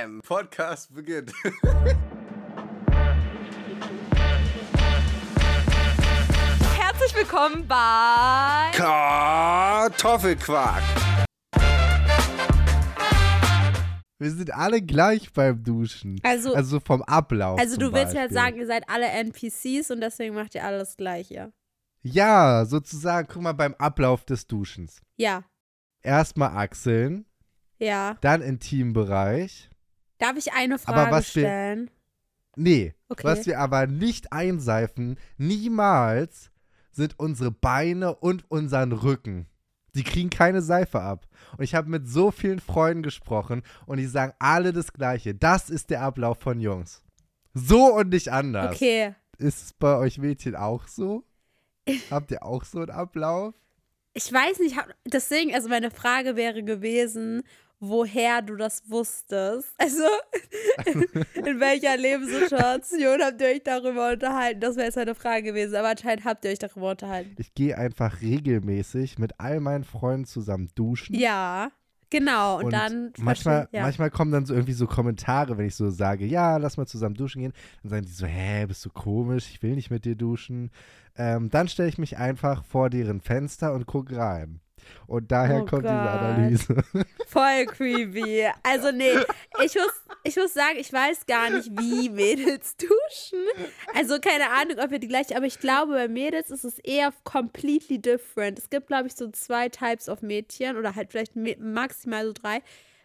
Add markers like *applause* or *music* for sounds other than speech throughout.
Bam! Podcast beginnt. Herzlich willkommen bei Kartoffelquark. Wir sind alle gleich beim Duschen. Also- also vom Ablauf. Also zum du willst halt Beispiel. sagen, ihr seid alle NPCs und deswegen macht ihr alles Gleiche. Ja, sozusagen, guck mal beim Ablauf des Duschens. Ja, Erstmal Achseln, ja. dann Intimbereich. Darf ich eine Aber Frage was wir- stellen? Nee, Okay. was wir aber nicht einseifen, niemals, sind unsere Beine und unseren Rücken. Die kriegen keine Seife ab. Und ich habe mit so vielen Freunden gesprochen und die sagen alle das Gleiche. Das ist der Ablauf von Jungs. So und nicht anders. Okay. Ist es bei euch Mädchen auch so? *laughs* Habt ihr auch so einen Ablauf? Ich weiß nicht, hab- deswegen, also meine Frage wäre gewesen, woher du das wusstest. Also, *laughs* in welcher Lebenssituation habt ihr euch darüber unterhalten? Das wäre jetzt eine Frage gewesen, aber anscheinend habt ihr euch darüber unterhalten. Ich gehe einfach regelmäßig mit all meinen Freunden zusammen duschen. Ja, genau. Und, dann manchmal, ja. manchmal kommen dann so irgendwie so Kommentare, wenn ich so sage, ja, lass mal zusammen duschen gehen. Dann sagen die so, hä, bist du komisch, ich will nicht mit dir duschen. Ähm, dann stelle ich mich einfach vor deren Fenster und gucke rein. Und daher Oh kommt diese Gott. Analyse. *laughs* Voll creepy. Also nee, ich muss, ich muss sagen, ich weiß gar nicht, wie Mädels *laughs* duschen. Also keine Ahnung, ob wir die gleiche, aber ich glaube, bei Mädels ist es eher completely different. Es gibt, glaube ich, so zwei Types of Mädchen oder halt vielleicht maximal so drei,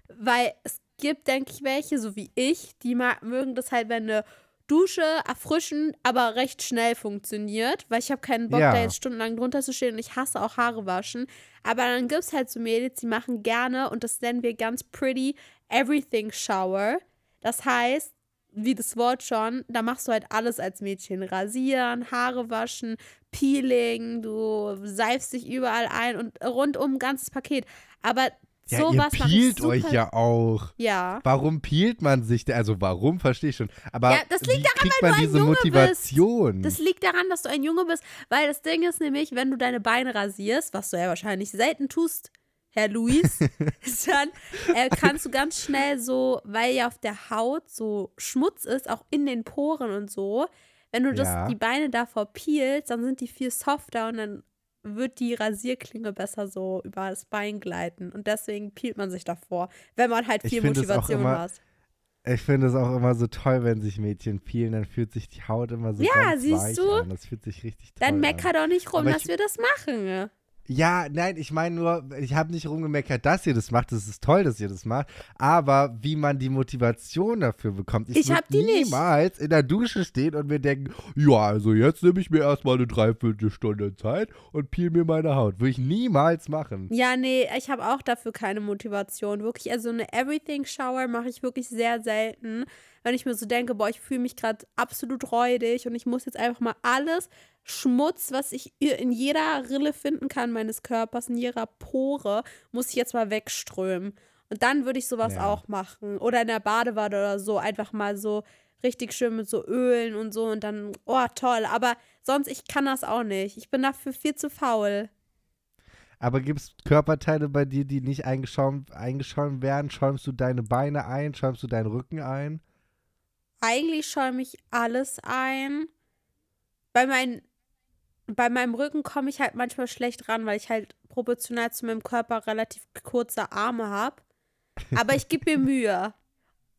weil es gibt, denke ich, welche, so wie ich, die mögen das halt, wenn eine Dusche erfrischen, aber recht schnell funktioniert, weil ich habe keinen Bock, Ja. da jetzt stundenlang drunter zu stehen und ich hasse auch Haare waschen. Aber dann gibt es halt so Mädels, die machen gerne, und das nennen wir ganz pretty, Everything Shower. Das heißt, wie das Wort schon, da machst du halt alles als Mädchen. Rasieren, Haare waschen, Peeling, du seifst dich überall ein und rundum ein ganzes Paket. Aber Ja, sowas ihr peelt euch ja auch. Ja. Warum peelt man sich denn? Also warum, verstehe ich schon. Aber Ja, das liegt wie daran, kriegt weil man du ein diese Junge bist. Motivation? Das liegt daran, dass du ein Junge bist, weil das Ding ist nämlich, wenn du deine Beine rasierst, was du ja wahrscheinlich selten tust, Herr Luis, *laughs* *laughs* dann äh, kannst du ganz schnell so, weil ja auf der Haut so Schmutz ist, auch in den Poren und so, wenn du das, Ja. die Beine davor peelst, dann sind die viel softer und dann wird die Rasierklinge besser so über das Bein gleiten. Und deswegen peelt man sich davor, wenn man halt viel Motivation immer- hat. Ich finde es auch immer so toll, wenn sich Mädchen peelen, dann fühlt sich die Haut immer so Ja, ganz siehst weich du? an. Das fühlt sich richtig toll Dann an. mecker doch nicht rum, dass wir das machen. Ja, nein, ich meine nur, ich habe nicht rumgemeckert, dass ihr das macht. Es ist toll, dass ihr das macht. Aber wie man die Motivation dafür bekommt. Ich, Ich würd hab die nicht. niemals in der Dusche stehen und mir denken, ja, also jetzt nehme ich mir erstmal eine Dreiviertelstunde Zeit und peel mir meine Haut. Würde ich niemals machen. Ja, nee, ich habe auch dafür keine Motivation. Wirklich, also eine Everything Shower mache ich wirklich sehr selten. Wenn ich mir so denke, boah, ich fühle mich gerade absolut räudig und ich muss jetzt einfach mal alles Schmutz, was ich in jeder Rille finden kann meines Körpers, in jeder Pore, muss ich jetzt mal wegströmen. Und dann würde ich sowas Ja. auch machen. Oder in der Badewanne oder so, einfach mal so richtig schön mit so Ölen und so und dann, oh, toll. Aber sonst, ich kann das auch nicht. Ich bin dafür viel zu faul. Aber gibt es Körperteile bei dir, die nicht eingeschäumt, eingeschäumt werden? Schäumst du deine Beine ein? Schäumst du deinen Rücken ein? Eigentlich schäume ich alles ein. Bei, mein, bei meinem Rücken komme ich halt manchmal schlecht ran, weil ich halt proportional zu meinem Körper relativ kurze Arme habe. Aber ich gebe mir *laughs* Mühe.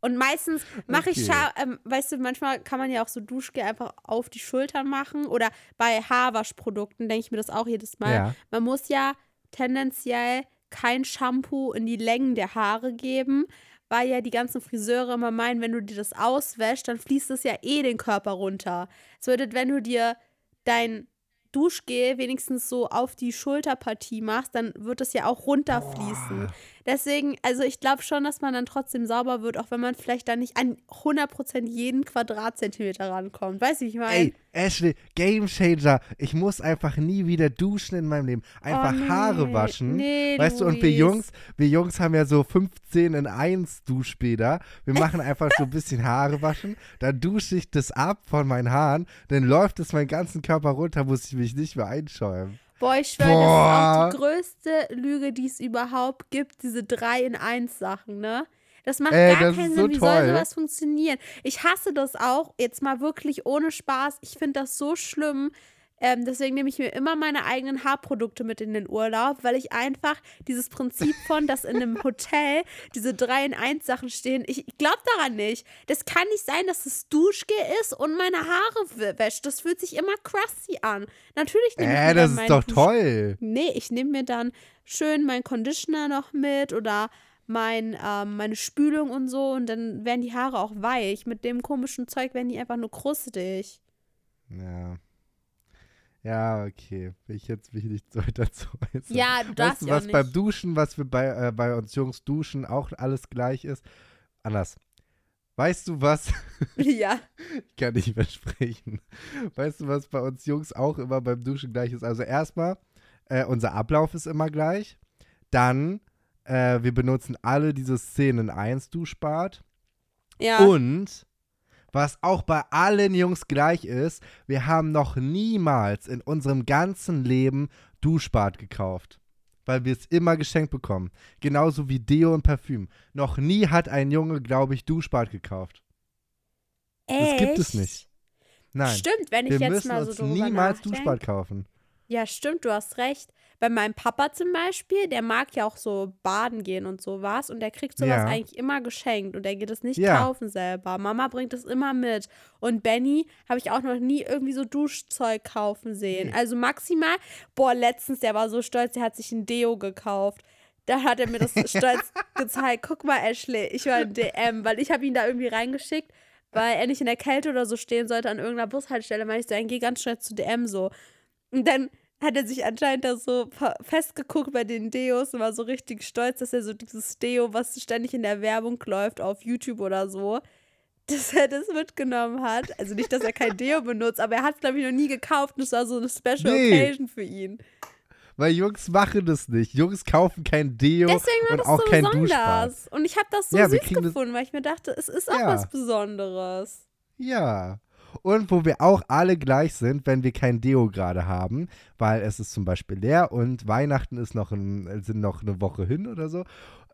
Und meistens mache ich, Okay. scha- ähm, weißt du, manchmal kann man ja auch so Duschgel einfach auf die Schultern machen. Oder bei Haarwaschprodukten denke ich mir das auch jedes Mal. Ja. Man muss ja tendenziell kein Shampoo in die Längen der Haare geben, weil ja die ganzen Friseure immer meinen, wenn du dir das auswäschst, dann fließt es ja eh den Körper runter. Es bedeutet, wenn du dir dein Duschgel wenigstens so auf die Schulterpartie machst, dann wird es ja auch runterfließen. Deswegen, also ich glaube schon, dass man dann trotzdem sauber wird, auch wenn man vielleicht dann nicht an 100% jeden Quadratzentimeter rankommt. Weißt du, wie ich meine? Ey, Ashley, Game Changer. Ich muss einfach nie wieder duschen in meinem Leben. Einfach Oh, nee. Haare waschen. Nee, weißt du, und wir Luis. Jungs, wir Jungs haben ja so 15 in 1 Duschbäder. Wir machen einfach so ein bisschen Haare waschen. Dann dusche ich das ab von meinen Haaren. Dann läuft es meinen ganzen Körper runter, muss ich mich nicht mehr einschäumen. Boah, ich schwöre, das ist auch die größte Lüge, die es überhaupt gibt, diese 3 in 1 Sachen, ne? Das macht Ey, gar das keinen Sinn. so Wie soll toll. sowas funktionieren? Ich hasse das auch, jetzt mal wirklich ohne Spaß. Ich finde das so schlimm. Ähm, deswegen nehme ich mir immer meine eigenen Haarprodukte mit in den Urlaub, weil ich einfach dieses Prinzip von, dass in einem *laughs* Hotel diese 3 in 1 Sachen stehen, ich, ich glaube daran nicht. Das kann nicht sein, dass es Duschgel ist und meine Haare wäscht. Das fühlt sich immer crusty an. Natürlich nehme ich Äh, mir das dann ist doch Dusch- toll. Nee, ich nehme mir dann schön meinen Conditioner noch mit oder mein, ähm, meine Spülung und so und dann werden die Haare auch weich. Mit dem komischen Zeug werden die einfach nur krustig. Ja. Ja, okay. Will ich jetzt mich nicht so *laughs* dazu äußern. Ja, du Weißt darfst du, ja auch was nicht. beim Duschen, was wir bei, äh, bei uns Jungs duschen, auch alles gleich ist? Anders. Weißt du was? *laughs* ja. *laughs* Ich kann nicht versprechen. Weißt du, was bei uns Jungs auch immer beim Duschen gleich ist? Also erstmal, äh, unser Ablauf ist immer gleich. Dann, äh, wir benutzen alle diese Szenen 1 Duschbad. Ja. Und was auch bei allen Jungs gleich ist, wir haben noch niemals in unserem ganzen Leben Duschbad gekauft. Weil wir es immer geschenkt bekommen. Genauso wie Deo und Parfüm. Noch nie hat ein Junge, glaube ich, Duschbad gekauft. das gibt es Echt? nicht. Nein. Stimmt, wenn ich wir jetzt mal so uns drüber niemals nachdenke. Duschbad kaufen. Ja, stimmt, du hast recht. Bei meinem Papa zum Beispiel, der mag ja auch so baden gehen und sowas und der kriegt sowas Ja. eigentlich immer geschenkt und der geht es nicht Ja. kaufen selber. Mama bringt es immer mit. Und Benny habe ich auch noch nie irgendwie so Duschzeug kaufen sehen. Also maximal, boah, letztens, der war so stolz, der hat sich ein Deo gekauft. Da hat er mir das *laughs* stolz gezeigt. Guck mal, Ashley, ich war in DM, weil ich habe ihn da irgendwie reingeschickt, weil er nicht in der Kälte oder so stehen sollte an irgendeiner Bushaltestelle. Meinte ich so, dann geh ganz schnell zu DM so. Und dann hat er sich anscheinend da so festgeguckt bei den Deos und war so richtig stolz, dass er so dieses Deo, was ständig in der Werbung läuft auf YouTube oder so, dass er das mitgenommen hat. Also nicht, dass er kein *laughs* Deo benutzt, aber er hat es, glaube ich, noch nie gekauft und es war so eine Special Nee. Occasion für ihn. Weil Jungs machen das nicht. Jungs kaufen kein Deo Deswegen war und das auch so kein Duschbad. besonders. Und ich habe das so Ja, süß gefunden, weil ich mir dachte, es ist auch Ja. was Besonderes. Ja. Und wo wir auch alle gleich sind, wenn wir kein Deo gerade haben, weil es ist zum Beispiel leer und Weihnachten ist noch ein, sind noch eine Woche hin oder so.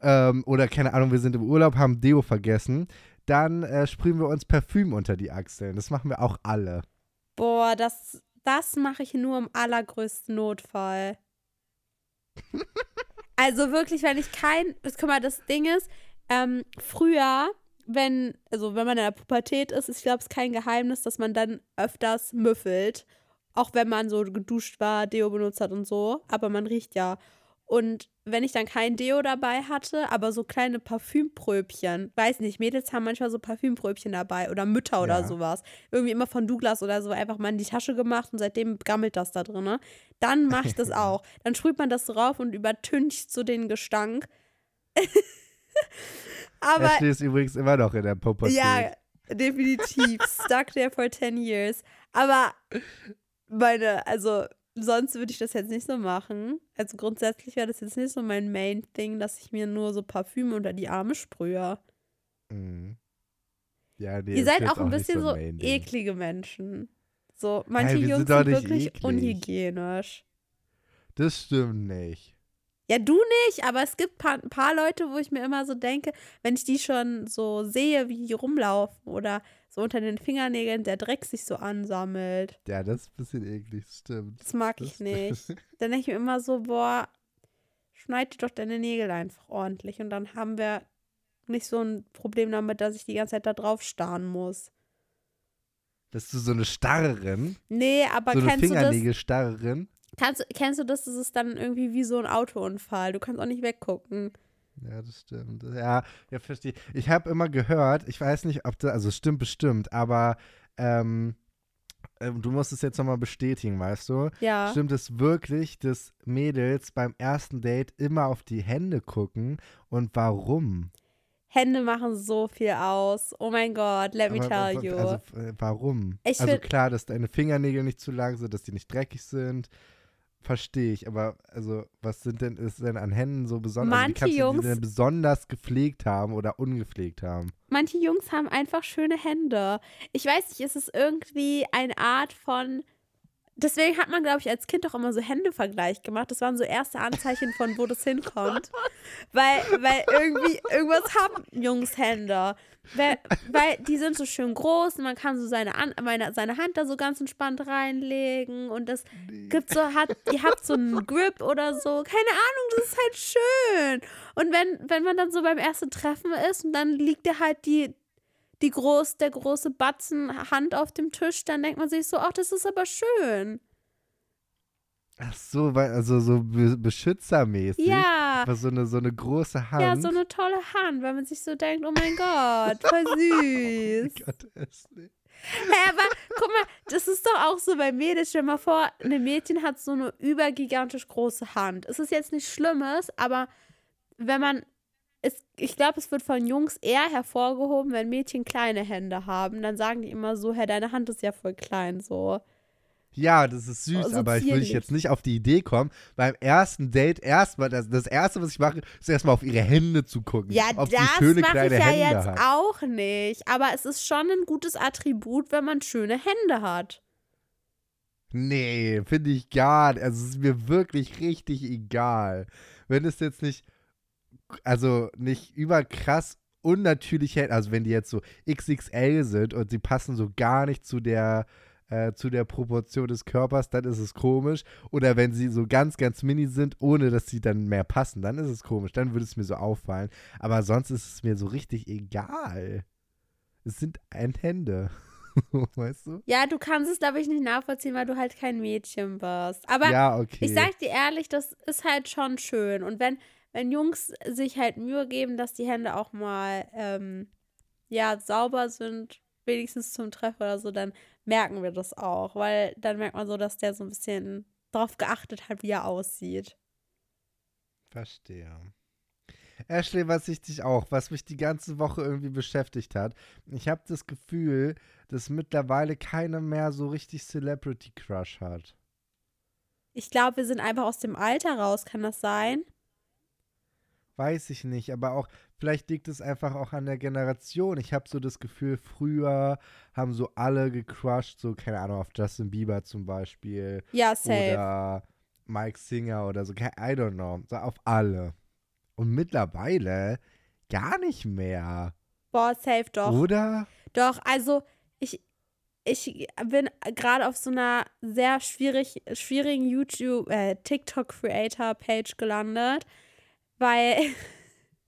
Ähm, oder keine Ahnung, wir sind im Urlaub, haben Deo vergessen. Dann äh, sprühen wir uns Parfüm unter die Achseln. Das machen wir auch alle. Boah, das, das mache ich nur im allergrößten Notfall. *laughs* also wirklich, wenn ich kein. Guck mal, das Ding ist, ähm, früher, wenn, also wenn man in der Pubertät ist, ich glaube, es ist kein Geheimnis, dass man dann öfters müffelt. Auch wenn man so geduscht war, Deo benutzt hat und so. Aber man riecht ja. Und wenn ich dann kein Deo dabei hatte, aber so kleine Parfümpröbchen, weiß nicht, Mädels haben manchmal so Parfümpröbchen dabei oder Mütter oder Ja. sowas. Irgendwie immer von Douglas oder so einfach mal in die Tasche gemacht und seitdem gammelt das da drin. Ne? Dann mache ich das *laughs* auch. Dann sprüht man das drauf und übertüncht so den Gestank. *laughs* aber Ashley ist übrigens immer noch in der Pubertät. ja, definitiv. Stuck there for 10 years. Aber meine, also sonst würde ich das jetzt nicht so machen. Also grundsätzlich wäre das jetzt nicht so mein Main-Thing, dass ich mir nur so Parfüm unter die Arme sprühe. Mhm. Ja, nee, Ihr seid auch ein bisschen so Main-Ding. eklige Menschen. So, manche wir Jungs sind sind wirklich eklig. unhygienisch. Das stimmt nicht. Ja, du nicht, aber es gibt paar, ein paar Leute, wo ich mir immer so denke, wenn ich die schon so sehe, wie die rumlaufen oder so unter den Fingernägeln der Dreck sich so ansammelt. Ja, das ist ein bisschen eklig, stimmt. Das mag Das- ich nicht. *laughs* Dann denke ich mir immer so, boah, schneid dir doch deine Nägel einfach ordentlich und dann haben wir nicht so ein Problem damit, dass ich die ganze Zeit da drauf starren muss. Bist du so eine Starrerin? Nee, aber so eine kennst du das? Fingernägel-Starrerin? Kannst, kennst du das? Das ist dann irgendwie wie so ein Autounfall. Du kannst auch nicht weggucken. Ja, das stimmt. Ja, ja, verstehe. Ich habe immer gehört, ich weiß nicht, ob das, also stimmt bestimmt, aber ähm, ähm, du musst es jetzt nochmal bestätigen, weißt du? Ja. Stimmt es wirklich, dass Mädels beim ersten Date immer auf die Hände gucken und warum? Hände machen so viel aus. Oh mein Gott, let me Aber tell you. Also äh, warum? Ich also klar, dass deine Fingernägel nicht zu lang sind, dass die nicht dreckig sind. Verstehe ich, aber also was sind denn ist denn an Händen so besonders? Also, Manche du Jungs- die denn besonders gepflegt haben oder ungepflegt haben? Manche Jungs haben einfach schöne Hände. Ich weiß nicht, ist es irgendwie eine Art von deswegen hat man, glaube ich, als Kind auch immer so Händevergleich gemacht. Das waren so erste Anzeichen von, wo das hinkommt. *laughs* weil, weil irgendwie, irgendwas haben Jungs Hände. Weil, weil die sind so schön groß und man kann so seine, An meine, seine Hand da so ganz entspannt reinlegen und das gibt so, hat, ihr habt so einen Grip oder so. Keine Ahnung, das ist halt schön. Und wenn, wenn man dann so beim ersten Treffen ist und dann liegt dir halt die, die groß, der große Batzen Hand auf dem Tisch, dann denkt man sich so, ach, das ist aber schön. Ach so, also so be beschützermäßig. Ja. Aber so eine, so eine große Hand. Ja, so eine tolle Hand, weil man sich so denkt, oh mein Gott, voll *laughs* süß. Oh Gott, Ashley. Hä, aber guck mal, das ist doch auch so bei Mädels. Stell mal vor, ein Mädchen hat so eine übergigantisch große Hand. Es ist jetzt nichts Schlimmes, aber wenn man. Es, ich glaube, es wird von Jungs eher hervorgehoben, wenn Mädchen kleine Hände haben. Dann sagen die immer so, hey, deine Hand ist ja voll klein, so. Ja, das ist süß, Oh, so aber ich würde jetzt nicht auf die Idee kommen, beim ersten Date erstmal, das, das erste, was ich mache, ist erstmal auf ihre Hände zu gucken. Ja, ob das schöne mache ich ja Hände jetzt hat. auch nicht. Aber es ist schon ein gutes Attribut, wenn man schöne Hände hat. Nee, finde ich gar nicht. Also es ist mir wirklich richtig egal. Wenn es jetzt nicht, also nicht überkrass unnatürlich hält, also wenn die jetzt so XXL sind und sie passen so gar nicht zu der, äh, zu der Proportion des Körpers, dann ist es komisch. Oder wenn sie so ganz, ganz mini sind, ohne dass sie dann mehr passen, dann ist es komisch. Dann würde es mir so auffallen. Aber sonst ist es mir so richtig egal. Es sind ein Hände. *laughs* weißt du? Ja, du kannst es, glaube ich, nicht nachvollziehen, weil du halt kein Mädchen bist. Aber ja, okay. ich sag dir ehrlich, das ist halt schon schön. Und wenn, wenn Jungs sich halt Mühe geben, dass die Hände auch mal ähm, ja, sauber sind, wenigstens zum Treffen oder so, dann merken wir das auch. Weil dann merkt man so, dass der so ein bisschen drauf geachtet hat, wie er aussieht. Verstehe. Ashley, was ich dich auch, was mich die ganze Woche irgendwie beschäftigt hat, ich habe das Gefühl, dass mittlerweile keiner mehr so richtig Celebrity Crush hat. Ich glaube, wir sind einfach aus dem Alter raus, kann das sein? Weiß ich nicht, aber auch, vielleicht liegt es einfach auch an der Generation. Ich habe so das Gefühl, früher haben so alle gecrushed, so, keine Ahnung, auf Justin Bieber zum Beispiel. Ja, safe. Oder Mike Singer oder so, I don't know, so auf alle. Und mittlerweile gar nicht mehr. Boah, safe doch. Oder? Doch, also ich, ich bin gerade auf so einer sehr schwierig, schwierigen YouTube, äh, TikTok-Creator-Page gelandet, weil *laughs*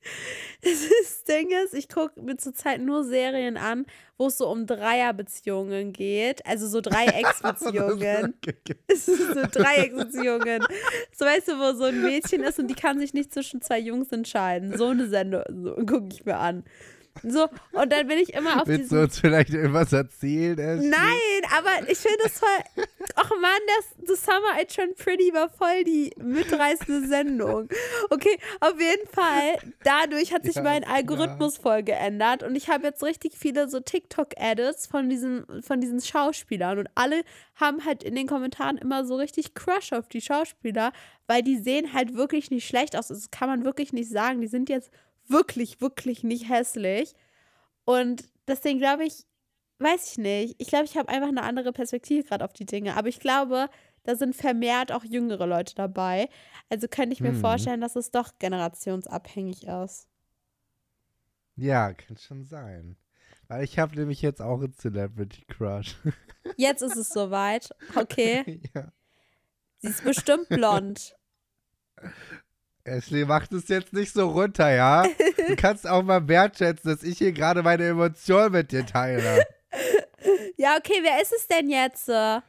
*laughs* das Ding ist, ich gucke mir zurzeit nur Serien an, wo es so um Dreierbeziehungen geht, also so Dreiecksbeziehungen. *laughs* Es sind so Dreiecksbeziehungen. So weißt du, wo so ein Mädchen ist und die kann sich nicht zwischen zwei Jungs entscheiden. So eine Sendung so, gucke ich mir an. So, und dann bin ich immer auf Willst du diesem. uns vielleicht irgendwas erzählen, Ashley? Nein, aber ich finde das voll. Ach Mann, das The Summer I Turned Pretty war voll die mitreißende Sendung. Okay, auf jeden Fall. Dadurch hat sich Ja, mein. Algorithmus voll geändert und ich habe jetzt richtig viele so TikTok-Edits von diesen, von diesen Schauspielern und alle haben halt in den Kommentaren immer so richtig Crush auf die Schauspieler, weil die sehen halt wirklich nicht schlecht aus. Das kann man wirklich nicht sagen. Die sind jetzt wirklich, wirklich nicht hässlich. Und deswegen glaube ich, weiß ich nicht. Ich glaube, ich habe einfach eine andere Perspektive gerade auf die Dinge. Aber ich glaube, da sind vermehrt auch jüngere Leute dabei. Also könnte ich mir Mhm. vorstellen, dass es doch generationsabhängig ist. Ja, kann schon sein. Weil ich habe nämlich jetzt auch einen Celebrity Crush. *laughs* Jetzt ist es soweit. Okay. ja. Sie ist bestimmt blond. *laughs* Ashley, mach das jetzt nicht so runter, ja? Du *laughs* kannst auch mal wertschätzen, dass ich hier gerade meine Emotionen mit dir teile. *laughs* Ja, okay, wer ist es denn jetzt? äh?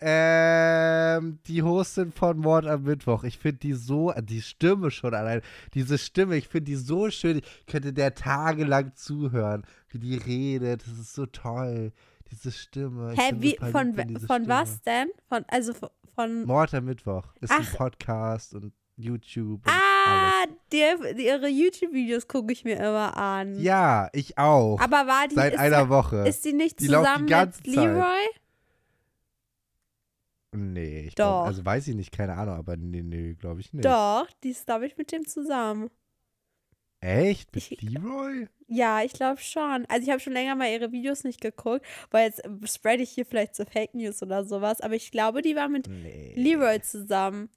Ähm, die Hostin von Mord am Mittwoch. Ich finde die so, die Stimme schon allein, diese Stimme, ich finde die so schön. Ich könnte der tagelang zuhören, wie die redet. Das ist so toll. Diese Stimme. Hä, wie, von, von Stimme. was denn? Von, also von, von Mord am Mittwoch. Ist ein Ach. Podcast und YouTube. Ah, die, die, ihre YouTube-Videos gucke ich mir immer an. Ja, ich auch. Aber war die, Seit einer Woche. ist die nicht Die die zusammen ganze mit Zeit. Leroy? nee, ich Doch. glaub, also weiß ich nicht, keine Ahnung, aber nee, nee, glaube ich nicht. Doch, die ist, glaube ich, mit dem zusammen. Echt? Mit Ich- Leroy? Ja, ich glaube schon. Also ich habe schon länger mal ihre Videos nicht geguckt, weil jetzt spread ich hier vielleicht zu Fake News oder sowas, aber ich glaube, die war mit Nee. Leroy zusammen.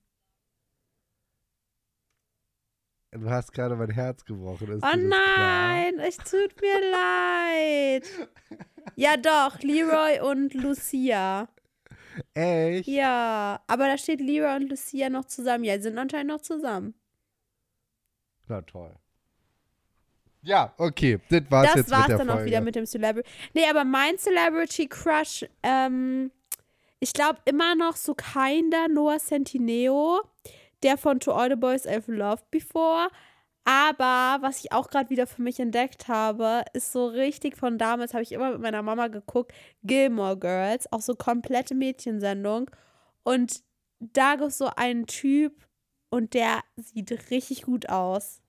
Du hast gerade mein Herz gebrochen. Ist Oh das klar? nein, es tut mir leid. Ja doch, Leroy und Lucia. Echt? Ja, aber da steht Leroy und Lucia noch zusammen. Ja, die sind anscheinend noch zusammen. Na toll. Ja, okay. Das war's das jetzt war's mit der dann Folge. auch wieder mit dem Celebrity. Nee, aber mein Celebrity Crush, ähm, ich glaube immer noch so kinder Noah Centineo, der von To All the Boys I've Loved Before. Aber was ich auch gerade wieder für mich entdeckt habe, ist so richtig von damals, habe ich immer mit meiner Mama geguckt, Gilmore Girls, auch so komplette Mädchensendung. Und da gibt es so einen Typ und der sieht richtig gut aus.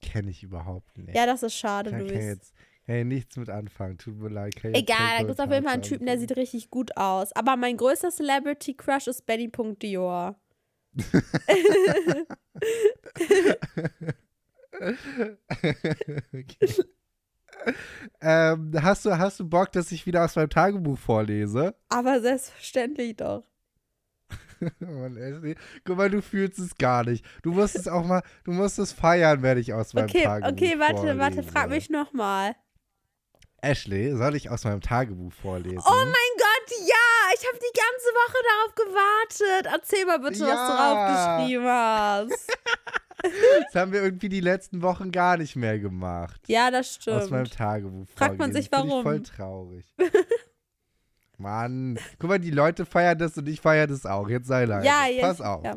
Kenne ich überhaupt nicht. Ja, das ist schade, Luis. Ich nichts mit anfangen. Tut mir leid. Egal, da gibt es auf jeden Fall einen Typen, der sieht richtig gut aus. Aber mein größter Celebrity Crush ist Benny.Dior. *laughs* okay. ähm, hast, du, hast du Bock, dass ich wieder aus meinem Tagebuch vorlese? Aber selbstverständlich doch. *laughs* Mann, Ashley, guck mal, du fühlst es gar nicht. Du musst es auch mal, du musst es feiern, wenn ich aus meinem Okay, Tagebuch okay, warte, vorlese. warte, frag mich nochmal. Ashley, soll ich aus meinem Tagebuch vorlesen? Oh mein Gott, ja! Ich habe die ganze Woche darauf gewartet. Erzähl mal bitte, was du Ja. draufgeschrieben hast. *laughs* Das haben wir irgendwie die letzten Wochen gar nicht mehr gemacht. Ja, das Aus meinem stimmt. Tagebuch Fragt man sich, warum. Ich voll traurig. *laughs* Mann, guck mal, die Leute feiern das und ich feiere das auch. Jetzt sei leise. Ja, jetzt. Pass auf. Ja.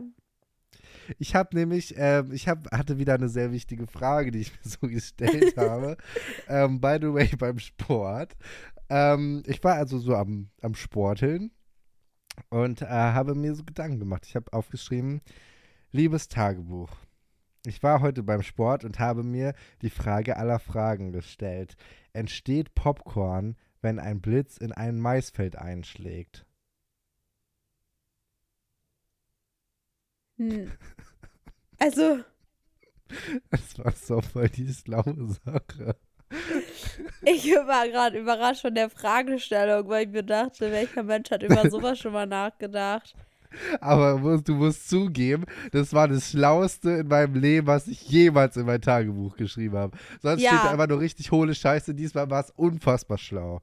Ich habe nämlich, ähm, ich hab, hatte wieder eine sehr wichtige Frage, die ich *laughs* mir so gestellt habe. Ähm, by the way, beim Sport. Ähm, ich war also so am, am Sporteln und äh, habe mir so Gedanken gemacht. Ich habe aufgeschrieben, liebes Tagebuch. Ich war heute beim Sport und habe mir die Frage aller Fragen gestellt. Entsteht Popcorn, wenn ein Blitz in ein Maisfeld einschlägt? Also, Das war so voll die schlaue Sache. ich war gerade überrascht von der Fragestellung, weil ich mir dachte, welcher Mensch hat über sowas schon mal nachgedacht? Aber du musst zugeben, das war das Schlauste in meinem Leben, was ich jemals in mein Tagebuch geschrieben habe. Sonst Ja. steht da einfach nur richtig hohle Scheiße. Diesmal war es unfassbar schlau.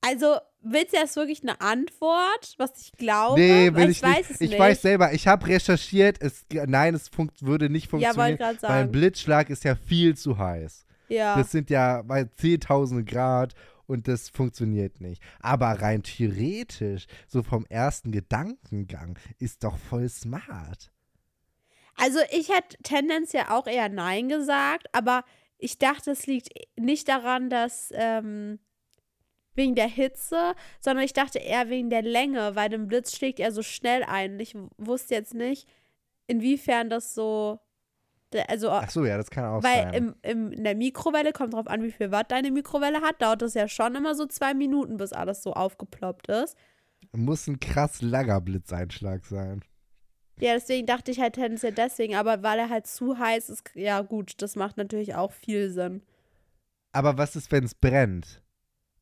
Also, willst du jetzt wirklich eine Antwort, was ich glaube? nee, will ich, weiß nicht. es Ich nicht. weiß selber, ich habe recherchiert. Es, nein, es würde nicht Ja, funktionieren. gerade weil ein. Blitzschlag ist ja viel zu heiß. Ja. Das sind ja bei 10.000 Grad und das funktioniert nicht. Aber rein theoretisch, so vom ersten Gedankengang, ist doch voll smart. Also ich hätte tendenziell auch eher Nein gesagt, aber ich dachte, es liegt nicht daran, dass ähm, wegen der Hitze, sondern ich dachte eher wegen der Länge, weil dem Blitz schlägt er so schnell ein. Und ich wusste jetzt nicht, inwiefern das so, also Ach so, ja, das kann auch weil sein. im, im, in der Mikrowelle kommt drauf an, wie viel Watt deine Mikrowelle hat, dauert das ja schon immer so zwei Minuten, bis alles so aufgeploppt ist. Muss ein krass langer Blitzeinschlag sein. Ja, deswegen dachte ich halt tendenziell deswegen, aber weil er halt zu heiß ist, ja gut, das macht natürlich auch viel Sinn. Aber was ist, wenn es brennt?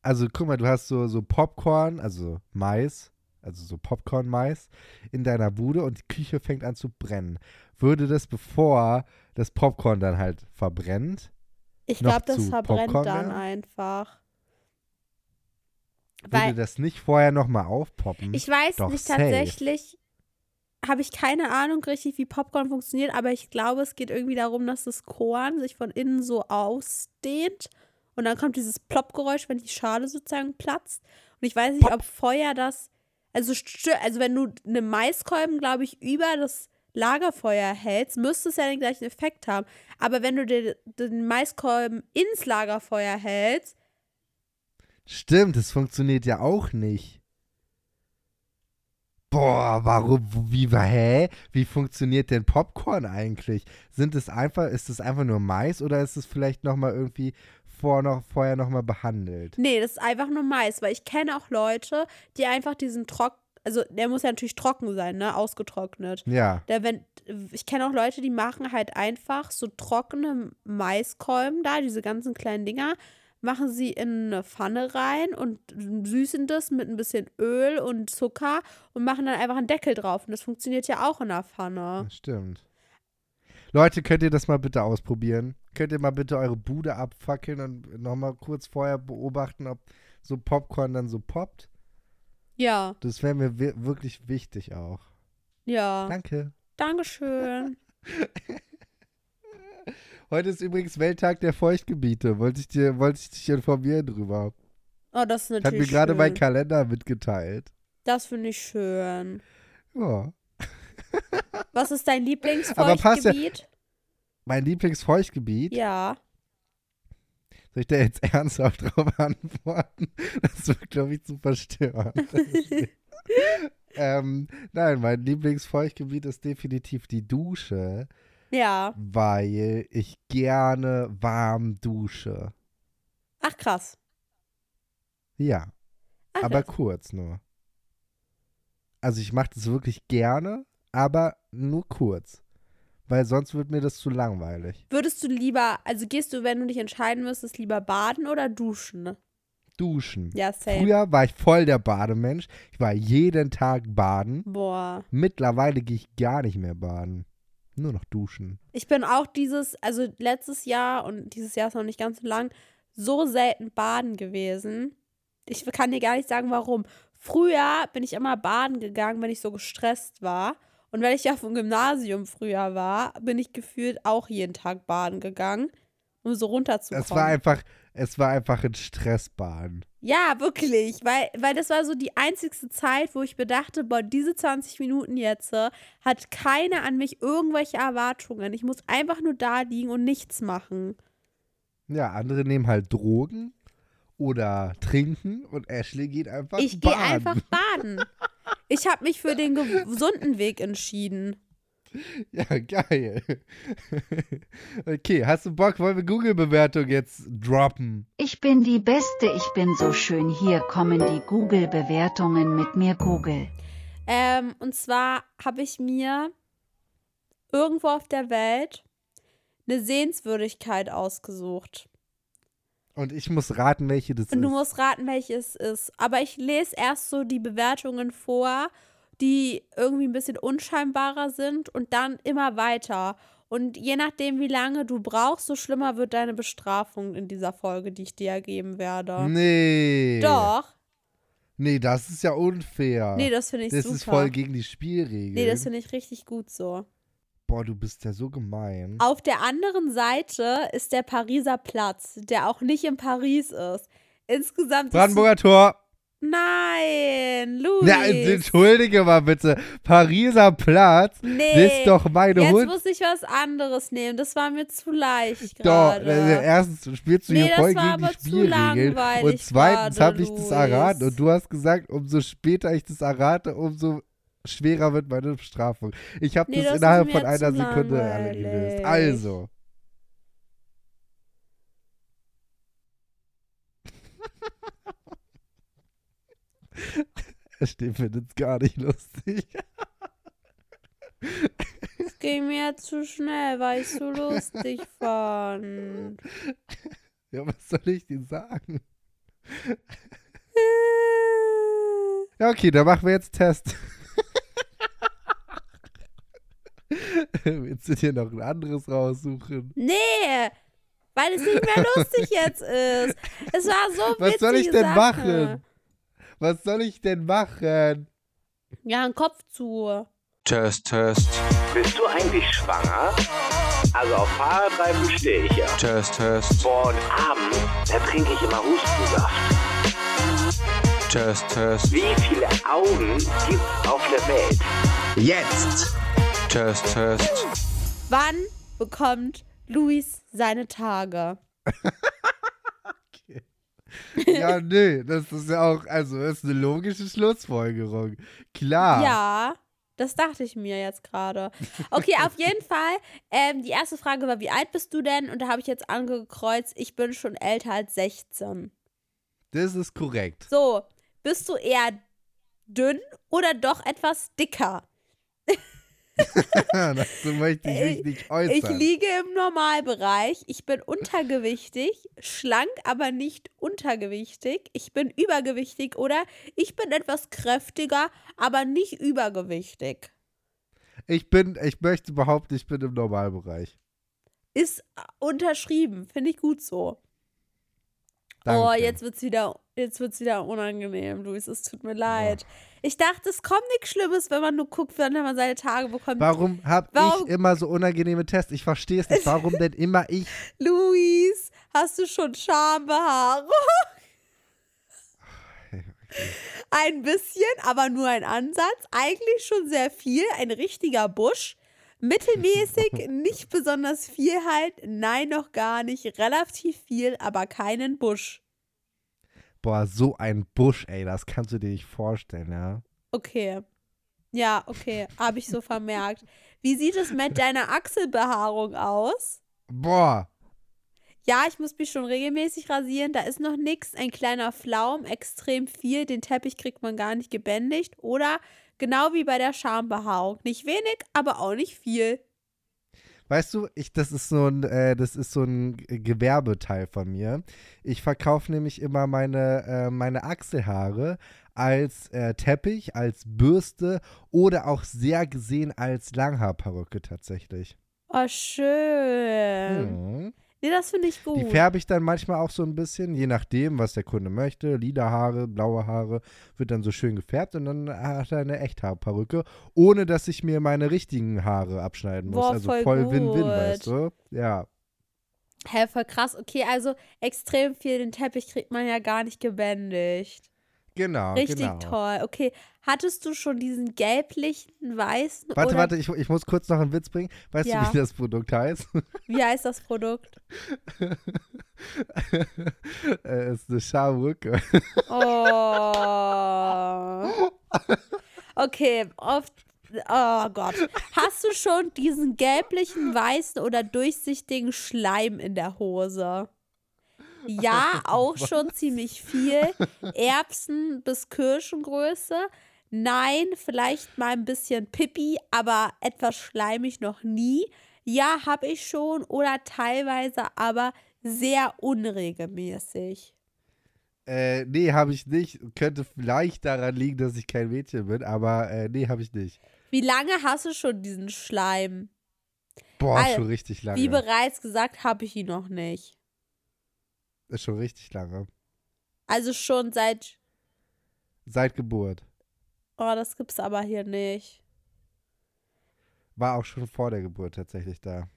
Also guck mal, du hast so, so Popcorn, also Mais, also so Popcorn-Mais in deiner Bude und die Küche fängt an zu brennen. Würde das, bevor das Popcorn dann halt verbrennt, Ich glaube, das verbrennt Popcorn dann werden? einfach. würde Weil das nicht vorher nochmal aufpoppen? ich weiß Doch, nicht safe. tatsächlich, habe ich keine Ahnung richtig, wie Popcorn funktioniert, aber ich glaube, es geht irgendwie darum, dass das Korn sich von innen so ausdehnt und dann kommt dieses Ploppgeräusch, wenn die Schale sozusagen platzt. Und ich weiß nicht, ob Feuer das, also, also wenn du eine Maiskolben, glaube ich, über das Lagerfeuer hältst, müsste es ja den gleichen Effekt haben. Aber wenn du den, den Maiskolben ins Lagerfeuer hältst, Stimmt, das funktioniert ja auch nicht. Boah, warum, wie, hä? Wie funktioniert denn Popcorn eigentlich? Sind es einfach, ist es einfach nur Mais oder ist es vielleicht nochmal irgendwie vor, noch, vorher nochmal behandelt? Nee, das ist einfach nur Mais, weil ich kenne auch Leute, die einfach diesen Trock, also der muss ja natürlich trocken sein, ne? Ausgetrocknet. Ja. Der, wenn, ich kenne auch Leute, die machen halt einfach so trockene Maiskolben da, diese ganzen kleinen Dinger, machen sie in eine Pfanne rein und süßen das mit ein bisschen Öl und Zucker und machen dann einfach einen Deckel drauf. Und das funktioniert ja auch in der Pfanne. Das stimmt. Leute, könnt ihr das mal bitte ausprobieren? Könnt ihr mal bitte eure Bude abfackeln und nochmal kurz vorher beobachten, ob so Popcorn dann so poppt? Ja, Das wäre mir wi- wirklich wichtig auch. ja. Danke. Dankeschön. *laughs* Heute ist übrigens Welttag der Feuchtgebiete. Wollte ich, dir, wollte ich dich informieren drüber. Oh, das ist Hat natürlich mir gerade mein. Kalender mitgeteilt. Das finde ich schön. Ja. Was ist dein *laughs* Aber passt ja- Lieblingsfeuchtgebiet? Mein Lieblingsfeuchtgebiet. Ja. Soll ich da jetzt *laughs* ernsthaft drauf antworten? Das wird, glaube ich, zu verstören. *laughs* *laughs* ähm, nein, mein Lieblingsfeuchtgebiet ist definitiv die Dusche, Ja. weil ich gerne warm dusche. Ach, krass. Ja, Ach, aber das- kurz nur. Also ich mache das wirklich gerne, aber nur kurz. Weil sonst wird mir das zu langweilig. Würdest du lieber, also gehst du, wenn du dich entscheiden müsstest, lieber baden oder duschen? Duschen. Ja, same. Früher war ich voll der Bademensch. Ich war jeden Tag baden. Boah. Mittlerweile gehe ich gar nicht mehr baden. Nur noch duschen. Ich bin auch dieses, also letztes Jahr und dieses Jahr ist noch nicht ganz so lang, so selten baden gewesen. Ich kann dir gar nicht sagen, warum. Früher bin ich immer baden gegangen, wenn ich so gestresst war. Und wenn ich ja vom Gymnasium früher war, bin ich gefühlt auch jeden Tag baden gegangen, um so runterzukommen. Es war einfach, es war einfach ein Stressbaden. Ja, wirklich, weil, weil das war so die einzigste Zeit, wo ich mir dachte, boah, diese 20 Minuten jetzt äh, hat keiner an mich irgendwelche Erwartungen. Ich muss einfach nur da liegen und nichts machen. Ja, andere nehmen halt Drogen oder trinken und Ashley geht einfach Ich gehe baden. einfach baden. Ich habe mich für den gesunden Weg entschieden. Ja, geil. okay, hast du Bock? Wollen wir Google-Bewertung jetzt droppen? Ich bin die Beste, ich bin so schön. Hier kommen die Google-Bewertungen mit mir Google. Ähm, und zwar habe ich mir irgendwo auf der Welt eine Sehenswürdigkeit ausgesucht. Und ich muss raten, welche das Und du ist. musst raten, welches es ist. Aber ich lese erst so die Bewertungen vor, die irgendwie ein bisschen unscheinbarer sind und dann immer weiter. Und je nachdem, wie lange du brauchst, so schlimmer wird deine Bestrafung in dieser Folge, die ich dir geben werde. Nee. Doch. Nee, das ist ja unfair. Nee, das finde ich das super. ist voll gegen die Spielregeln. nee, das finde ich richtig gut so. Boah, du bist ja so gemein. Auf der anderen Seite ist der Pariser Platz, der auch nicht in Paris ist. Insgesamt. Brandenburger Tor. Nein, Louis. Ja, entschuldige mal bitte. Pariser Platz. nee. Ist doch meine Jetzt Hund. muss ich was anderes nehmen. Das war mir zu leicht Doch, gerade. äh, erstens spielst du Nee, hier das voll war gegen die aber zu Spielregeln. langweilig Und zweitens habe ich das erraten. Und du hast gesagt, umso später ich das errate, umso schwerer wird meine Bestrafung. Ich habe Nee, das das innerhalb von einer Sekunde alle gelöst. Also. Steve *laughs* findet es gar nicht lustig. Es ging mir zu schnell, weil ich so lustig *laughs* fand. Ja, was soll ich dir sagen? *laughs* Ja, okay, dann machen wir jetzt Test. *laughs* Willst du dir noch ein anderes raussuchen? Nee, weil es nicht mehr lustig jetzt ist. Es war so witzig. *laughs* Was soll ich denn Sache. machen? Was soll ich denn machen? Ja, ein Kopf zu. Test, Test, Bist du eigentlich schwanger? Also auf Fahrradreifen stehe ich ja. Test, Test, Boah, und abends, da trinke ich immer Hustensaft. Test, Test, Wie viele Augen gibt's auf der Welt? Jetzt! Test, Test, Wann bekommt Luis seine Tage? Ja, nee, das ist ja auch, also das ist eine logische Schlussfolgerung. Klar. Ja, das dachte ich mir jetzt gerade. Okay, auf *laughs* jeden Fall. Ähm, die erste Frage war, wie alt bist du denn? Und da habe ich jetzt angekreuzt, ich bin schon älter als 16. Das ist korrekt. So, bist du eher dünn oder doch etwas dicker? *laughs* *laughs* Dazu möchte ich mich nicht Ich äußern. liege im Normalbereich. Ich bin untergewichtig, schlank, aber nicht untergewichtig. Ich bin übergewichtig oder ich bin etwas kräftiger, aber nicht übergewichtig. Ich bin, ich möchte behaupten, ich bin im Normalbereich. Ist äh, unterschrieben. Finde ich gut so. Danke. Oh, jetzt wird's wieder, jetzt wird's wieder unangenehm, Luis. Es tut mir leid. Ich dachte, es kommt nichts Schlimmes, wenn man nur guckt, wenn man seine Tage bekommt. Warum habe ich immer so unangenehme Tests? Ich verstehe es nicht. *laughs* Warum denn immer ich? Luis, hast du schon Schambehaarung? Ein bisschen, aber nur ein Ansatz. Eigentlich schon sehr viel. Ein richtiger Busch. Mittelmäßig, *laughs* nicht besonders viel halt. Nein, noch gar nicht. Relativ viel, aber keinen Busch. Boah, so ein Busch, ey, das kannst du dir nicht vorstellen, ja. Okay. Ja, okay. Habe ich so vermerkt. Wie sieht es mit *laughs* deiner Achselbehaarung aus? Boah, Ja, ich muss mich schon regelmäßig rasieren. Da ist noch nichts. Ein kleiner Flaum, extrem viel. Den Teppich kriegt man gar nicht gebändigt. Oder genau wie bei der Schambehaarung. Nicht wenig, aber auch nicht viel. weißt du, ich, das ist so ein, äh, das ist so ein Gewerbeteil von mir. Ich verkaufe nämlich immer meine, äh, meine Achselhaare als äh, Teppich, als Bürste oder auch sehr gesehen als Langhaarperücke tatsächlich. Oh, schön. Mhm. Nee, das finde ich gut. Die färbe ich dann manchmal auch so ein bisschen, je nachdem, was der Kunde möchte. Lila Haare, blaue Haare, wird dann so schön gefärbt und dann hat er eine Echthaarperücke, ohne dass ich mir meine richtigen Haare abschneiden muss. Boah, also voll Win-Win, weißt du? Ja. Hä, voll krass. Okay, also extrem viel. Den Teppich kriegt man ja gar nicht gebändigt. Genau, Richtig genau. toll. Okay, hattest du schon diesen gelblichen, weißen Warte, oder warte, ich, ich muss kurz noch einen Witz bringen. Weißt Ja. du, wie das Produkt heißt? *laughs* wie heißt das Produkt? *laughs* äh, ist eine Schamrücke. Oh. Okay, oft. Oh Gott. Hast du schon diesen gelblichen, weißen oder durchsichtigen Schleim in der Hose? Ja, *laughs* auch schon ziemlich viel. Erbsen bis Kirschengröße. Nein, vielleicht mal ein bisschen Pipi, aber etwas schleimig noch nie. Ja, habe ich schon oder teilweise aber sehr unregelmäßig. Äh, nee, habe ich nicht. Könnte vielleicht daran liegen, dass ich kein Mädchen bin, aber äh, nee, habe ich nicht. Wie lange hast du schon diesen Schleim? Boah, Al- schon richtig lange. Wie bereits gesagt, habe ich ihn noch nicht. Ist schon richtig lange. Also schon seit. Seit Geburt. Oh, das gibt's aber hier nicht. War auch schon vor der Geburt tatsächlich da.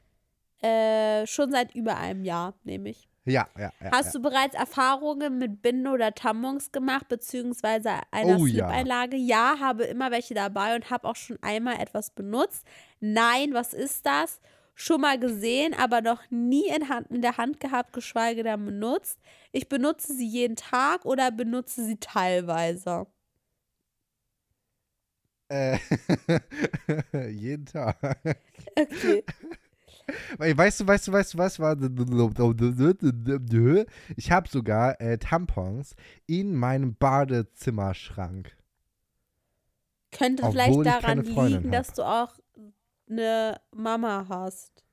Äh, schon seit über einem Jahr, nehme ich. Ja, ja, ja. Hast du bereits Erfahrungen mit Binden oder Tampons gemacht, beziehungsweise einer Oh, ja. Slip-Einlage? Ja. habe immer welche dabei und habe auch schon einmal etwas benutzt. Nein, was ist das? Schon mal gesehen, aber noch nie in, Hand, in der Hand gehabt, geschweige denn benutzt. Ich benutze sie jeden Tag oder benutze sie teilweise. Äh, *laughs* jeden Tag. Okay. Weißt du, weißt du, weißt du was? War- *laughs* Ich habe sogar äh, Tampons in meinem Badezimmerschrank. Könnte Obwohl vielleicht ich daran liegen, hab. dass du auch eine Mama hast.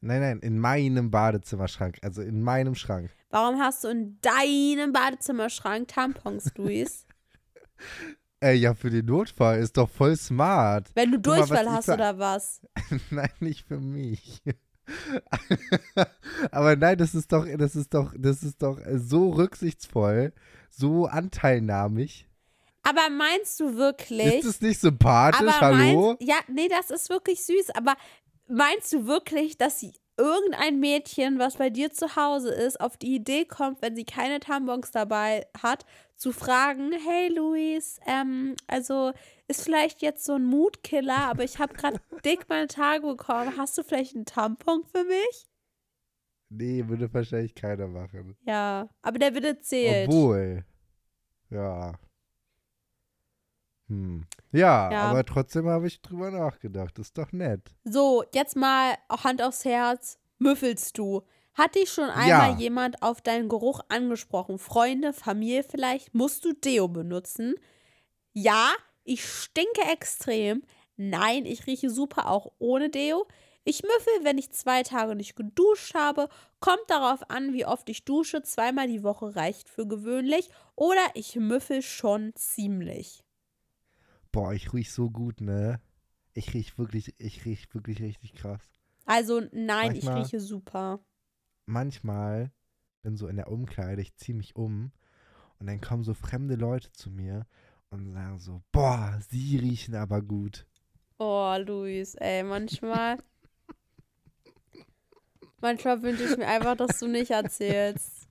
Nein, nein, in meinem Badezimmerschrank. Also in meinem Schrank. Warum hast du in deinem Badezimmerschrank Tampons, Luis? *laughs* Äh, ja, für den Notfall ist doch voll smart. Wenn du mal, Durchfall ich hast oder was? *laughs* nein, nicht für mich. *laughs* Aber nein, das ist doch, das ist doch, das ist doch so rücksichtsvoll, so anteilnahmig. Aber meinst du wirklich? Ist es nicht sympathisch? aber Hallo? Meinst, ja, nee, das ist wirklich süß. Aber meinst du wirklich, dass irgendein Mädchen, was bei dir zu Hause ist, auf die Idee kommt, wenn sie keine Tampons dabei hat, zu fragen, hey Luis, ähm, also ist vielleicht jetzt so ein Mutkiller, aber ich habe gerade *laughs* dick meine Tage bekommen. Hast du vielleicht einen Tampon für mich? Nee, würde wahrscheinlich keiner machen. Ja, aber der wird erzählt. Obwohl. Ja. Hm. Ja, Ja. aber trotzdem habe ich drüber nachgedacht. Ist doch nett. So, jetzt mal Hand aufs Herz. Müffelst du? Hat dich schon einmal Ja. jemand auf deinen Geruch angesprochen? Freunde, Familie vielleicht? Musst du Deo benutzen? Ja, ich stinke extrem. Nein, ich rieche super auch ohne Deo. Ich müffel, wenn ich zwei Tage nicht geduscht habe. Kommt darauf an, wie oft ich dusche. Zweimal die Woche reicht für gewöhnlich. Oder ich müffel schon ziemlich. Boah, ich riech so gut, ne? Ich riech wirklich, ich riech wirklich richtig krass. Also nein, ich Manchmal- rieche super. Manchmal bin so in der Umkleide, ich zieh mich um und dann kommen so fremde Leute zu mir und sagen so, boah, sie riechen aber gut. Oh, Luis, ey, manchmal. *laughs* manchmal wünsche ich mir einfach, dass du nicht erzählst.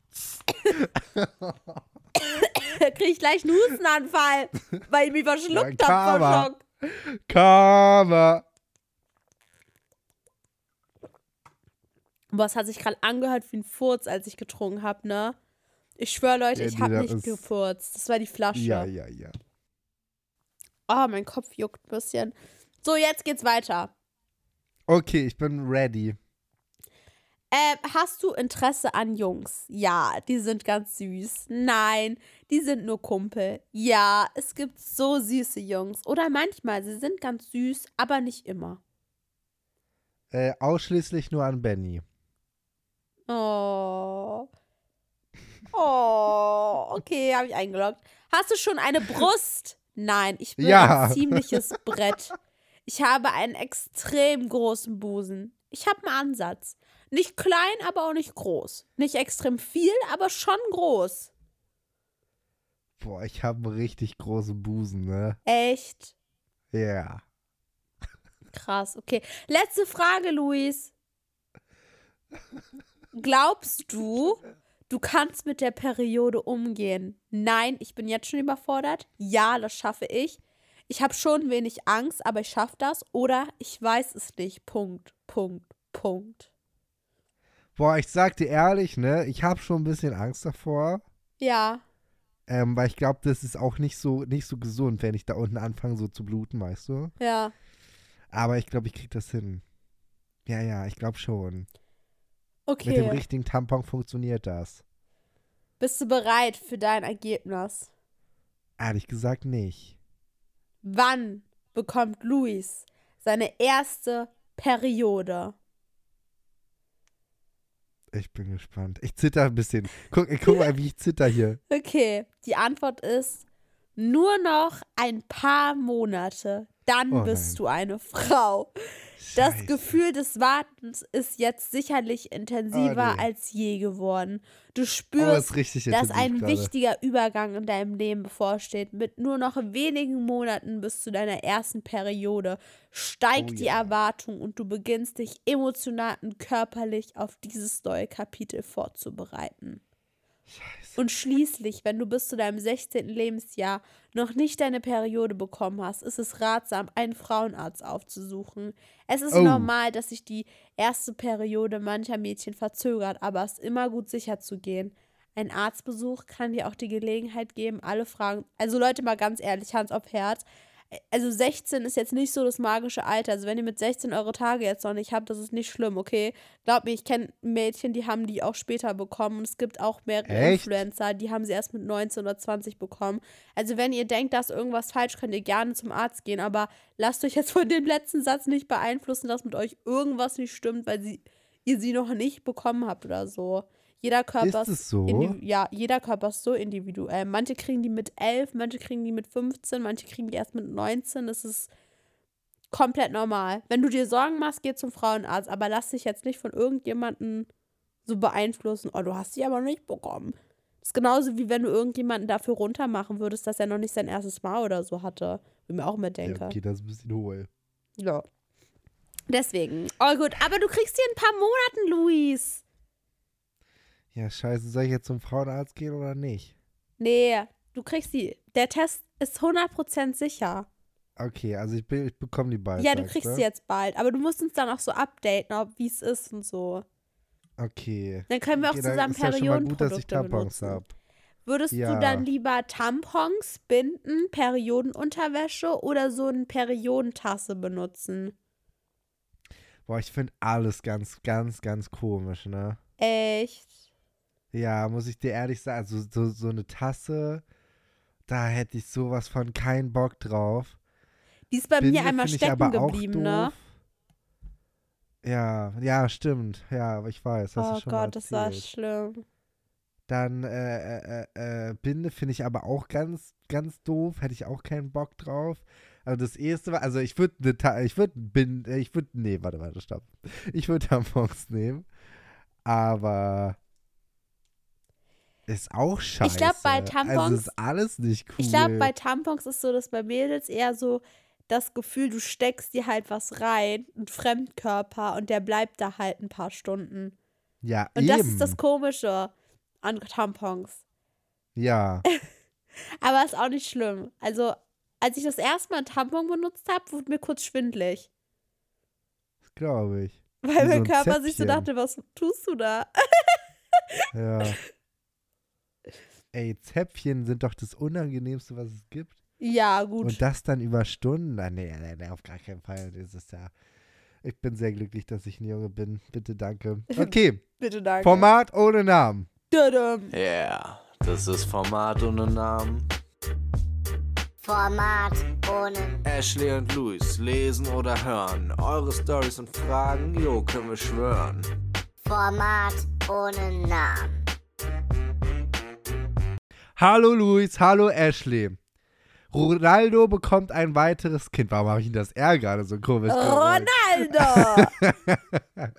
*laughs* *laughs* Krieg ich gleich einen Hustenanfall, weil ich mich verschluckt Ja, habe Karma. Schock. Karma. Es hat sich gerade angehört wie ein Furz, als ich getrunken habe, ne? Ich schwöre, Leute, Ja, ich habe nicht gefurzt. Das war die Flasche. Ja, ja, ja. Oh, mein Kopf juckt ein bisschen. So, jetzt geht's weiter. Okay, ich bin ready. Äh, hast du Interesse an Jungs? Ja, die sind ganz süß. Nein, die sind nur Kumpel. Ja, es gibt so süße Jungs. Oder manchmal, sie sind ganz süß, aber nicht immer. Äh, ausschließlich nur an Benny. Oh. Oh, okay, habe ich eingeloggt. Hast du schon eine Brust? Nein, ich bin Ja. ein ziemliches Brett. Ich habe einen extrem großen Busen. Ich habe einen Ansatz. Nicht klein, aber auch nicht groß. Nicht extrem viel, aber schon groß. Boah, ich habe einen richtig großen Busen, ne? Echt? Ja. Krass, okay. Letzte Frage, Luis. *laughs* Glaubst du, du kannst mit der Periode umgehen? Nein, ich bin jetzt schon überfordert. Ja, das schaffe ich. Ich habe schon wenig Angst, aber ich schaffe das. Oder ich weiß es nicht. Punkt, Punkt, Punkt. Boah, ich sag dir ehrlich, ne? Ich habe schon ein bisschen Angst davor. Ja, Ähm, weil ich glaube, das ist auch nicht so, nicht so gesund, wenn ich da unten anfange, so zu bluten, weißt du? ja. Aber ich glaube, ich krieg das hin. Ja, ja, ich glaube schon. Mit dem Okay. richtigen Tampon funktioniert das. Bist du bereit für dein Ergebnis? Ehrlich gesagt nicht. Wann bekommt Luis seine erste Periode? Ich bin gespannt. Ich zitter ein bisschen. Guck, guck mal, wie ich zitter hier. *laughs* Okay, die Antwort ist nur noch ein paar Monate. Dann Oh bist du eine Frau. Das Scheiße. Gefühl des Wartens ist jetzt sicherlich intensiver Oh, nee. als je geworden. Du Oh, spürst, richtig dass ein gerade. wichtiger Übergang in deinem Leben bevorsteht. Mit nur noch wenigen Monaten bis zu deiner ersten Periode steigt Oh die ja. Erwartung und du beginnst dich emotional und körperlich auf dieses neue Kapitel vorzubereiten. Scheiße. Und schließlich, wenn du bis zu deinem 16. Lebensjahr noch nicht deine Periode bekommen hast, ist es ratsam, einen Frauenarzt aufzusuchen. Es ist Oh. normal, dass sich die erste Periode mancher Mädchen verzögert, aber es ist immer gut sicher zu gehen. Ein Arztbesuch kann dir auch die Gelegenheit geben, alle Fragen. Also Leute, mal ganz ehrlich, Hans auf Herz. Also 16 ist jetzt nicht so das magische Alter. Also wenn ihr mit 16 eure Tage jetzt noch nicht habt, das ist nicht schlimm, okay? Glaubt mir, ich kenne Mädchen, die haben die auch später bekommen. Und es gibt auch mehrere Echt? Influencer, die haben sie erst mit 19 oder 20 bekommen. Also wenn ihr denkt, da ist irgendwas falsch, könnt ihr gerne zum Arzt gehen. Aber lasst euch jetzt *laughs* von dem letzten Satz nicht beeinflussen, dass mit euch irgendwas nicht stimmt, weil sie, ihr sie noch nicht bekommen habt oder so. Jeder Körper Ist es so? ja, jeder Körper ist so individuell. Manche kriegen die mit 11, manche kriegen die mit 15, manche kriegen die erst mit 19. Das ist komplett normal. Wenn du dir Sorgen machst, geh zum Frauenarzt, aber lass dich jetzt nicht von irgendjemandem so beeinflussen. Oh, du hast die aber nicht bekommen. Das ist genauso wie wenn du irgendjemanden dafür runtermachen würdest, dass er noch nicht sein erstes Mal oder so hatte. Wie mir auch immer denke. Ja, okay, das ist ein bisschen hohl. Ja. Deswegen. Oh gut, aber du kriegst die in ein paar Monaten, Luis. Ja, scheiße, soll ich jetzt zum Frauenarzt gehen oder nicht? Nee, du kriegst die. Der Test ist 100% sicher. Okay, also ich, bin, ich bekomme die bald. ja, du kriegst sie jetzt bald. Aber du musst uns dann auch so updaten, ob wie es ist und so. Okay. Dann können wir auch okay, zusammen ist ja schon mal gut, dass ich Periodenprodukte Tampons benutzen. habe. Würdest Ja. du dann lieber Tampons, Binden, Periodenunterwäsche oder so eine Periodentasse benutzen? Boah, ich finde alles ganz, ganz, ganz komisch, ne? Echt? Ja, muss ich dir ehrlich sagen, also so, so eine Tasse, da hätte ich sowas von keinen Bock drauf. Die ist bei Binde mir einmal stecken geblieben, ne? Ja, ja, stimmt. Ja, ich weiß. Oh Gott, das war schlimm. Dann äh, äh, äh, äh, Binde finde ich aber auch ganz, ganz doof. Hätte ich auch keinen Bock drauf. Also das erste war, also ich würde ne, ich würde Binde, ich würde, nee, warte, warte, stopp. Ich würde *laughs* Tampons nehmen. Aber ist auch scheiße. glaub, bei Also Tampons- ist alles nicht cool. Ich glaube, bei Tampons ist so, dass bei Mädels eher so das Gefühl, du steckst dir halt was rein, ein Fremdkörper, und der bleibt da halt ein paar Stunden. ja, Und eben. das ist das Komische an Tampons. ja. *laughs* Aber ist auch nicht schlimm. Also, als ich das erste Mal einen Tampon benutzt habe, wurde mir kurz schwindlig. glaube ich. Weil Wie so mein ein Körper sich so dachte, was tust du da? Ja. *laughs* Ey, Zäpfchen sind doch das Unangenehmste, was es gibt. Ja, gut. Und das dann über Stunden? Ah, nee, nee, nee, auf gar keinen Fall. Das ist ja. Ich bin sehr glücklich, dass ich ein Junge bin. Bitte danke. *laughs* Okay, Bitte danke. Format ohne Namen. Tudum. Yeah, das ist Format ohne Namen. Format ohne Ashley und Luis lesen oder hören. Eure Stories und Fragen, jo, können wir schwören. Format ohne Namen. Hallo Luis, hallo Ashley. Ronaldo bekommt ein weiteres Kind. Warum habe ich ihn das R gerade so komisch gerollt? Ronaldo! *laughs*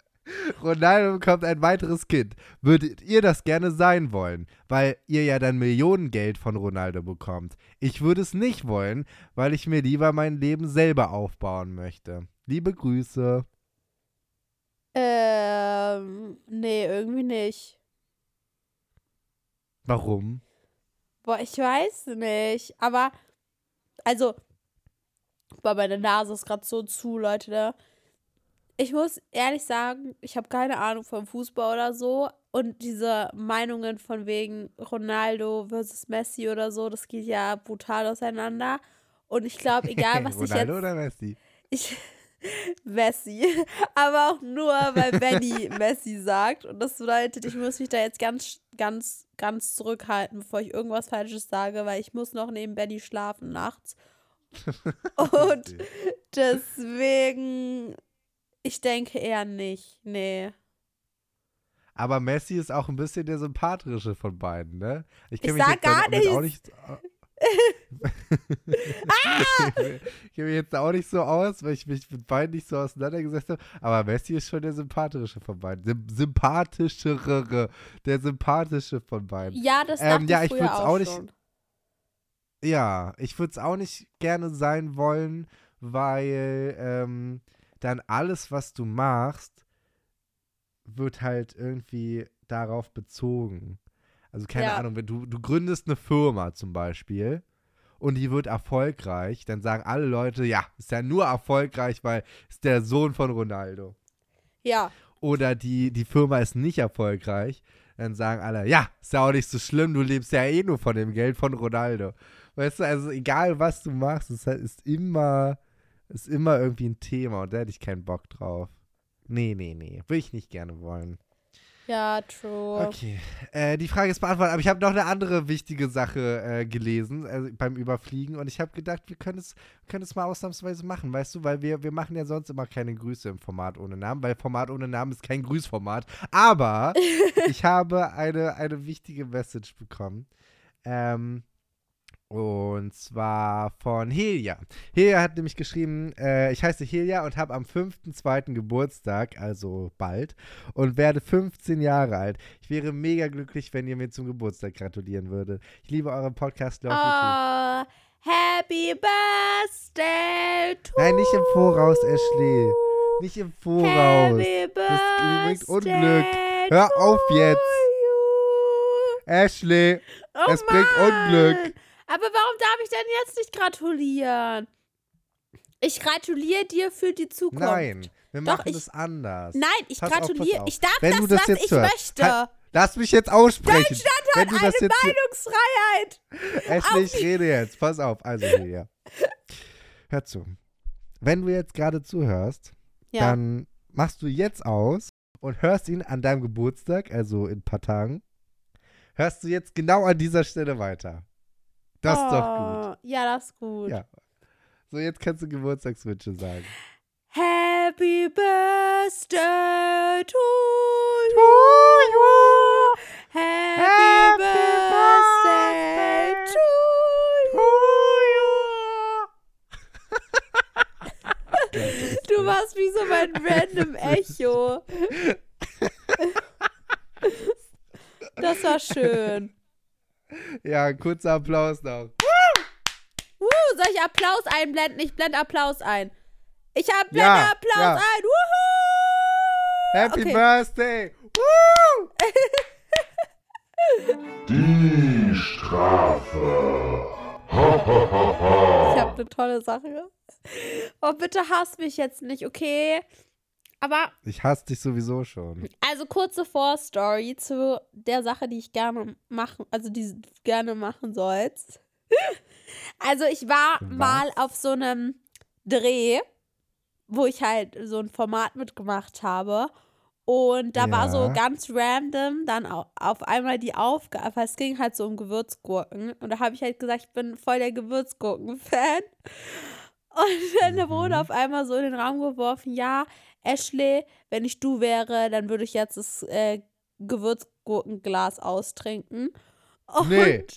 Ronaldo bekommt ein weiteres Kind. Würdet ihr das gerne sein wollen? Weil ihr ja dann Millionengeld von Ronaldo bekommt. Ich würde es nicht wollen, weil ich mir lieber mein Leben selber aufbauen möchte. Liebe Grüße. ähm, nee, irgendwie nicht. Warum? Boah, ich weiß nicht. Aber, also, boah, meine Nase ist gerade so zu, Leute. Ne? Ich muss ehrlich sagen, ich habe keine Ahnung vom Fußball oder so. Und diese Meinungen von wegen Ronaldo versus Messi oder so, das geht ja brutal auseinander. Und ich glaube, egal *laughs* was ich Ronaldo jetzt. oder Messi? Ich, Messi. *laughs* Aber auch nur, weil Benny *laughs* Messi sagt. Und das bedeutet, ich muss mich da jetzt ganz, ganz, ganz zurückhalten, bevor ich irgendwas Falsches sage, weil ich muss noch neben Benny schlafen nachts. *laughs* Und deswegen, ich denke eher nicht. Nee. Aber Messi ist auch ein bisschen der sympathische von beiden, ne? Ich kenn mich jetzt gar auch nicht. Ich kenne mich jetzt auch nicht so aus, weil ich mich mit beiden nicht so auseinandergesetzt habe. Aber Messi ist schon der sympathische von beiden. Sym sympathischere, der sympathische von beiden. Ja, das Ähm, dachte ja, ich früher auch, auch nicht- schon. Ja, ich würde es auch nicht gerne sein wollen, weil ähm, dann alles, was du machst, wird halt irgendwie darauf bezogen. Also keine Ja. Ahnung, wenn du, du gründest eine Firma zum Beispiel und die wird erfolgreich, dann sagen alle Leute, ja, ist ja nur erfolgreich, weil ist der Sohn von Ronaldo. Ja, Oder die, die Firma ist nicht erfolgreich, dann sagen alle, ja, ist ja auch nicht so schlimm, du lebst ja eh nur von dem Geld von Ronaldo. Weißt du, also egal was du machst, es ist immer, ist immer irgendwie ein Thema und da hätte ich keinen Bock drauf. Nee, nee, nee, würde ich nicht gerne wollen. Ja, true. Okay, äh, die Frage ist beantwortet, aber ich habe noch eine andere wichtige Sache äh, gelesen also beim Überfliegen und ich habe gedacht, wir können es, können es mal ausnahmsweise machen, weißt du, weil wir, wir machen ja sonst immer keine Grüße im Format ohne Namen, weil Format ohne Namen ist kein Grüßformat, aber *laughs* ich habe eine, eine wichtige Message bekommen. Ähm, und zwar von Helia. Helia hat nämlich geschrieben, äh, ich heiße Helia und habe am 5.2. Geburtstag, also bald, und werde 15 Jahre alt. Ich wäre mega glücklich, wenn ihr mir zum Geburtstag gratulieren würdet. Ich liebe euren Podcast. Love. Oh, happy birthday to Nein, nicht im Voraus, Ashley. Nicht im Voraus. Happy Das bringt Unglück. Hör auf jetzt. you. Ashley, Oh es bringt Mann. Unglück. Aber warum darf ich denn jetzt nicht gratulieren? Ich gratuliere dir für die Zukunft. Nein, wir Doch, machen ich- das anders. Nein, ich Pass gratuliere. auf. Ich darf Wenn das, du das was jetzt ich hörst, möchte. Ha- Lass mich jetzt aussprechen. Deutschland hat eine Meinungsfreiheit. *laughs* Ashley, ich rede jetzt. Pass auf. Also hier. Hör zu. Wenn du jetzt gerade zuhörst, Ja. dann machst du jetzt aus und hörst ihn an deinem Geburtstag, also in ein paar Tagen, hörst du jetzt genau an dieser Stelle weiter. Das ist doch gut. Oh, Ja, das ist gut. Ja. So, jetzt kannst du Geburtstagswünsche sagen. Happy Birthday to you. Happy, Happy Birthday birthday to you. *laughs* Du warst wie so mein *laughs* random Echo. *laughs* Das war schön. *laughs* Ja, kurzer Applaus noch. Uh, soll ich Applaus einblenden? Ich blende Applaus ein. Ich hab blende Ja, Applaus ja. ein. Wuhu! Happy Okay. Birthday! Woo! *laughs* Die Strafe. Ich habe eine tolle Sache. Oh, bitte hasst mich jetzt nicht, okay? Aber, Ich hasse dich sowieso schon. also kurze Vorstory zu der Sache, die ich gerne machen, also die du gerne machen sollst. *laughs* Also ich war Was? mal auf so einem Dreh, wo ich halt so ein Format mitgemacht habe. Und da war so Ja. ganz random dann au- auf einmal die Aufgabe, es ging halt so um Gewürzgurken. Und da habe ich halt gesagt, ich bin voll der Gewürzgurken-Fan. *laughs* Und dann Mhm. wurde auf einmal so in den Raum geworfen, ja, Ashley, wenn ich du wäre, dann würde ich jetzt das äh, Gewürzgurkenglas austrinken. Und Nee. *laughs*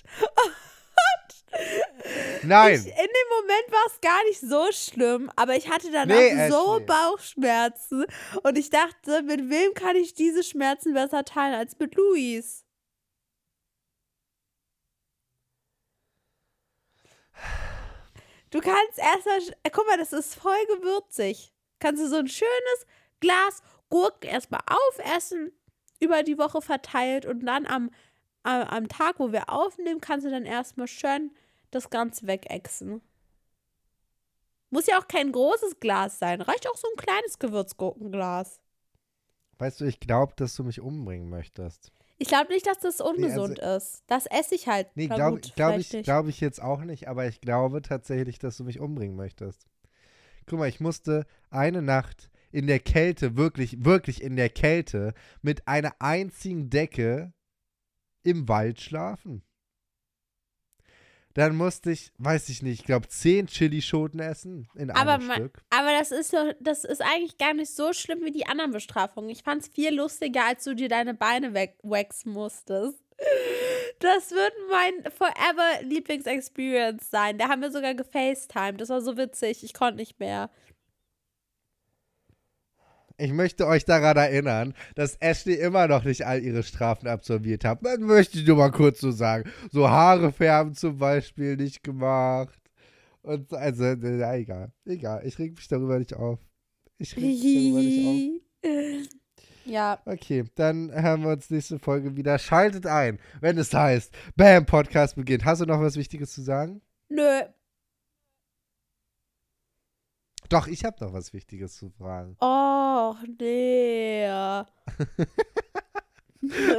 Nein! ich, in dem Moment war es gar nicht so schlimm, aber ich hatte danach Nee, so Ashley. Bauchschmerzen und ich dachte, mit wem kann ich diese Schmerzen besser teilen als mit Luis? Du kannst erstmal, guck mal, das ist voll gewürzig. Kannst du so ein schönes Glas Gurken erstmal aufessen, über die Woche verteilt und dann am, am, am Tag, wo wir aufnehmen, kannst du dann erstmal schön das Ganze wegexen. Muss ja auch kein großes Glas sein. Reicht auch so ein kleines Gewürzgurkenglas. Weißt du, ich glaube, dass du mich umbringen möchtest. Ich glaube nicht, dass das ungesund ist. Das esse ich halt. Nee, glaube glaub ich, glaub ich jetzt auch nicht, aber ich glaube tatsächlich, dass du mich umbringen möchtest. Guck mal, ich musste eine Nacht in der Kälte, wirklich, wirklich in der Kälte, mit einer einzigen Decke im Wald schlafen. Dann musste ich, weiß ich nicht, ich glaube, zehn Chilischoten essen in Aber, einem ma- Stück. aber das ist so, das ist eigentlich gar nicht so schlimm wie die anderen Bestrafungen. Ich fand es viel lustiger, als du dir deine Beine wegwaxen musstest. Das wird mein forever Lieblingsexperience sein. Da haben wir sogar gefacetimed. Das war so witzig. Ich konnte nicht mehr. Ich möchte euch daran erinnern, dass Ashley immer noch nicht all ihre Strafen absolviert hat. Das möchte ich nur mal kurz so sagen. So Haare färben zum Beispiel nicht gemacht. Und so, also, na, egal. Egal. Ich reg mich darüber nicht auf. Ich reg mich darüber nicht *laughs* ja. Okay, dann hören wir uns nächste Folge wieder. Schaltet ein, wenn es heißt, Bam, Podcast beginnt. Hast du noch was Wichtiges zu sagen? nö. Doch, ich habe noch was Wichtiges zu fragen. Oh, nee. *laughs*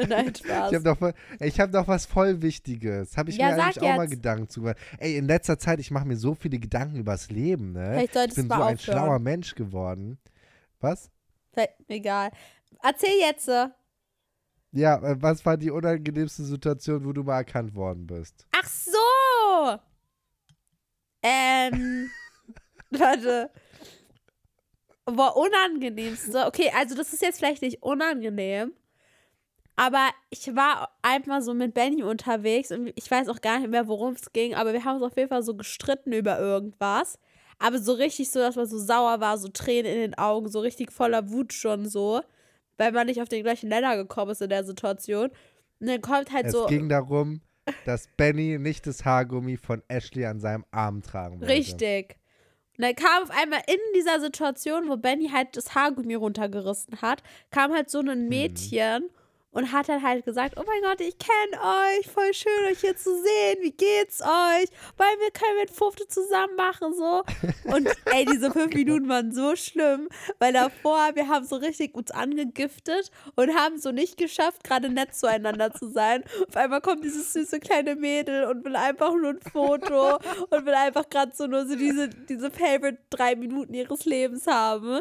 Nein, Spaß. Ich habe noch, ich hab noch was voll Wichtiges. Habe ich Ja, mir eigentlich auch mal jetzt. Gedanken zu. Ey, in letzter Zeit, ich mache mir so viele Gedanken übers Leben, ne? Ich bin so ein aufhören. schlauer Mensch geworden. Was? Egal. Erzähl jetzt. Ja, äh, was war die unangenehmste Situation, wo du mal erkannt worden bist? Ach so. Ähm. *laughs* warte. War unangenehmste. Okay, also das ist jetzt vielleicht nicht unangenehm. Aber ich war einmal so mit Benny unterwegs und ich weiß auch gar nicht mehr, worum es ging, aber wir haben uns auf jeden Fall so gestritten über irgendwas. Aber so richtig so, dass man so sauer war, so Tränen in den Augen, so richtig voller Wut schon so, weil man nicht auf den gleichen Nenner gekommen ist in der Situation. Und dann kommt halt es so. ging darum, dass Benny nicht das Haargummi von Ashley an seinem Arm tragen wollte. Richtig. Und dann kam auf einmal in dieser Situation, wo Benny halt das Haargummi runtergerissen hat, kam halt so ein Mädchen und hat dann halt gesagt, oh mein Gott, ich kenne euch, voll schön euch hier zu sehen, wie geht's euch? Weil wir können mit Fufte zusammen machen, so. Und ey, diese fünf *laughs* Minuten waren so schlimm, weil davor, wir haben so richtig uns angegiftet und haben so nicht geschafft, gerade nett zueinander zu sein. Auf einmal kommt dieses süße kleine Mädel und will einfach nur ein Foto und will einfach gerade so nur so diese, diese Favorite drei Minuten ihres Lebens haben.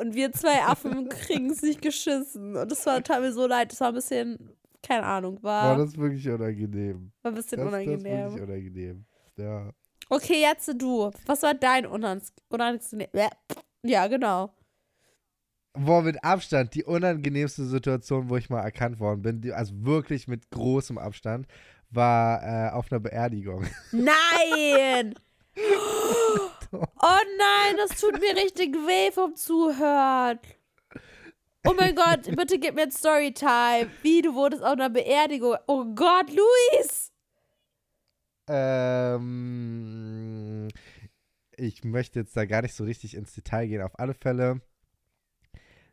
Und wir zwei Affen kriegen es nicht geschissen. Und das war, tat mir so leid. Das war ein bisschen keine Ahnung, Boah, war, das wirklich unangenehm. war ein bisschen Das, das unangenehm. wirklich unangenehm. Ja. Okay, jetzt du. Was war dein unangenehm? unangenehm ja, genau. Boah, mit Abstand die unangenehmste Situation, wo ich mal erkannt worden bin, also wirklich mit großem Abstand, war äh, auf einer Beerdigung. *laughs* Nein! *laughs* Oh nein, das tut mir richtig weh vom Zuhören. Oh mein Gott, bitte gib mir jetzt Storytime. Wie, du wurdest auf einer Beerdigung. Oh Gott, Luis! Ähm, ich möchte jetzt da gar nicht so richtig ins Detail gehen. Auf alle Fälle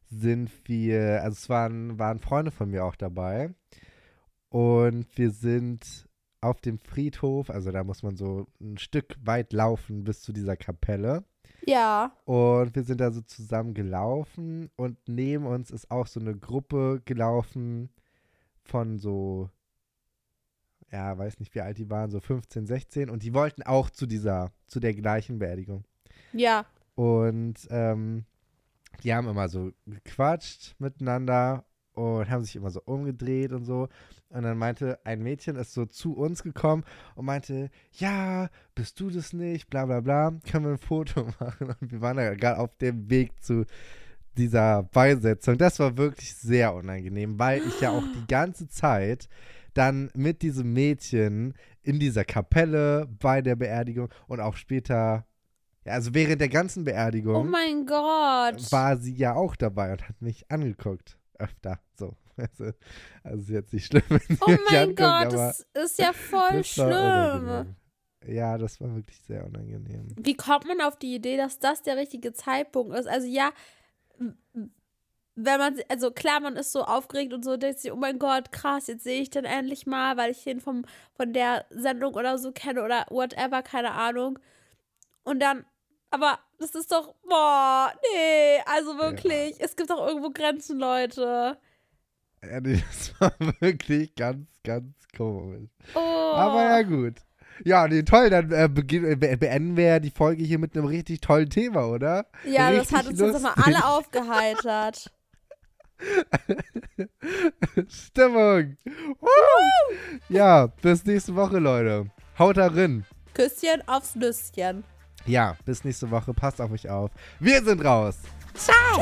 sind wir, also es waren, waren Freunde von mir auch dabei. Und wir sind auf dem Friedhof, also da muss man so ein Stück weit laufen bis zu dieser Kapelle. Ja. Und wir sind da so zusammen gelaufen und neben uns ist auch so eine Gruppe gelaufen von so, ja, weiß nicht, wie alt die waren, so 15, 16 und die wollten auch zu dieser, zu der gleichen Beerdigung. Ja. Und ähm, die haben immer so gequatscht miteinander und haben sich immer so umgedreht und so. Und dann meinte ein Mädchen ist so zu uns gekommen und meinte, ja, bist du das nicht, bla bla bla, können wir ein Foto *laughs* machen. Und wir waren da gerade auf dem Weg zu dieser Beisetzung. Das war wirklich sehr unangenehm, weil ich ja auch die ganze Zeit dann mit diesem Mädchen in dieser Kapelle bei der Beerdigung und auch später, ja, also während der ganzen Beerdigung Oh mein Gott. war sie ja auch dabei und hat mich angeguckt. Öfter. So. Also, also ist jetzt nicht schlimm, *laughs* wenn sie Oh mein anguckt, Gott, das ist ja *laughs* voll das schlimm. Ja, das war wirklich sehr unangenehm. Wie kommt man auf die Idee, dass das der richtige Zeitpunkt ist? Also ja, wenn man, also klar, man ist so aufgeregt und so, denkt sich, oh mein Gott, krass, jetzt sehe ich den endlich mal, weil ich den vom, von der Sendung oder so kenne oder whatever, keine Ahnung. Und dann, aber das ist doch, boah, nee, also wirklich, es gibt doch irgendwo Grenzen, Leute. Ja, nee, *laughs* das war wirklich ganz, ganz komisch. Oh. Aber ja, gut. Ja, nee, toll, dann äh, äh, be beenden wir ja die Folge hier mit einem richtig tollen Thema, oder? Ja, das richtig hat uns jetzt mal lustig. alle *laughs* aufgeheitert. Stimmung. Woo! Ja, bis nächste Woche, Leute. Haut da rein. Küsschen aufs Nüsschen. Ja, bis nächste Woche. Passt auf euch auf. Wir sind raus. Ciao.